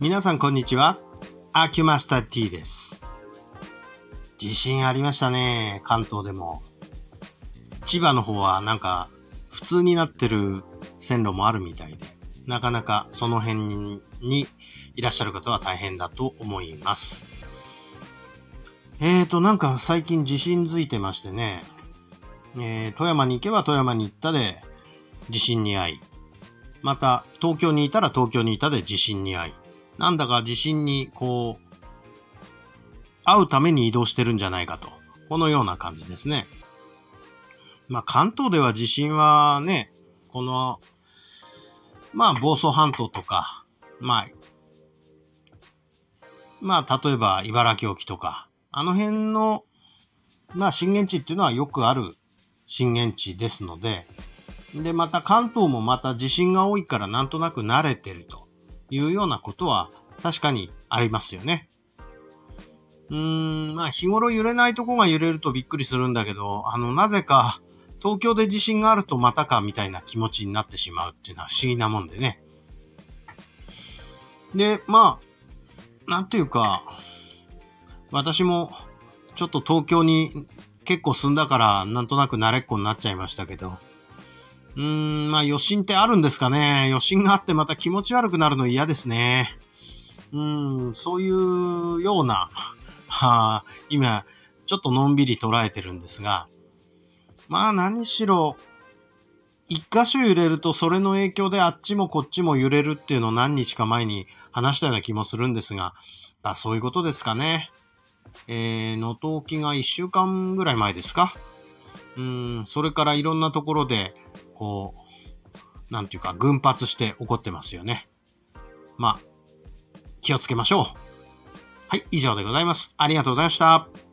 皆さんこんにちは。アキュマスター T です。地震ありましたね。関東でも。千葉の方はなんか普通になってる線路もあるみたいで、なかなかその辺にいらっしゃる方は大変だと思います。えーと、なんか最近地震づいてましてね、えー、富山に行けば富山に行ったで地震に遭い、また東京にいたら東京にいたで地震に遭い、なんだか地震にこう、会うために移動してるんじゃないかと。このような感じですね。まあ関東では地震はね、この、まあ房総半島とか、まあ、まあ例えば茨城沖とか、あの辺の、まあ震源地っていうのはよくある震源地ですので、で、また関東もまた地震が多いからなんとなく慣れてるというようなことは確かにありますよね。うーん、まあ日頃揺れないとこが揺れるとびっくりするんだけど、あの、なぜか東京で地震があるとまたかみたいな気持ちになってしまうっていうのは不思議なもんでね。で、まあ、なんていうか、私もちょっと東京に結構住んだからなんとなく慣れっこになっちゃいましたけど、うーん、まあ余震ってあるんですかね。余震があってまた気持ち悪くなるの嫌ですね。うん、そういうような、は あ、今、ちょっとのんびり捉えてるんですが、まあ何しろ、一箇所揺れるとそれの影響であっちもこっちも揺れるっていうのを何日か前に話したような気もするんですが、あそういうことですかね。えー、能登沖が一週間ぐらい前ですか。うん、それからいろんなところで、こう、なんていうか、群発して起こってますよね。まあ、気をつけましょう。はい、以上でございます。ありがとうございました。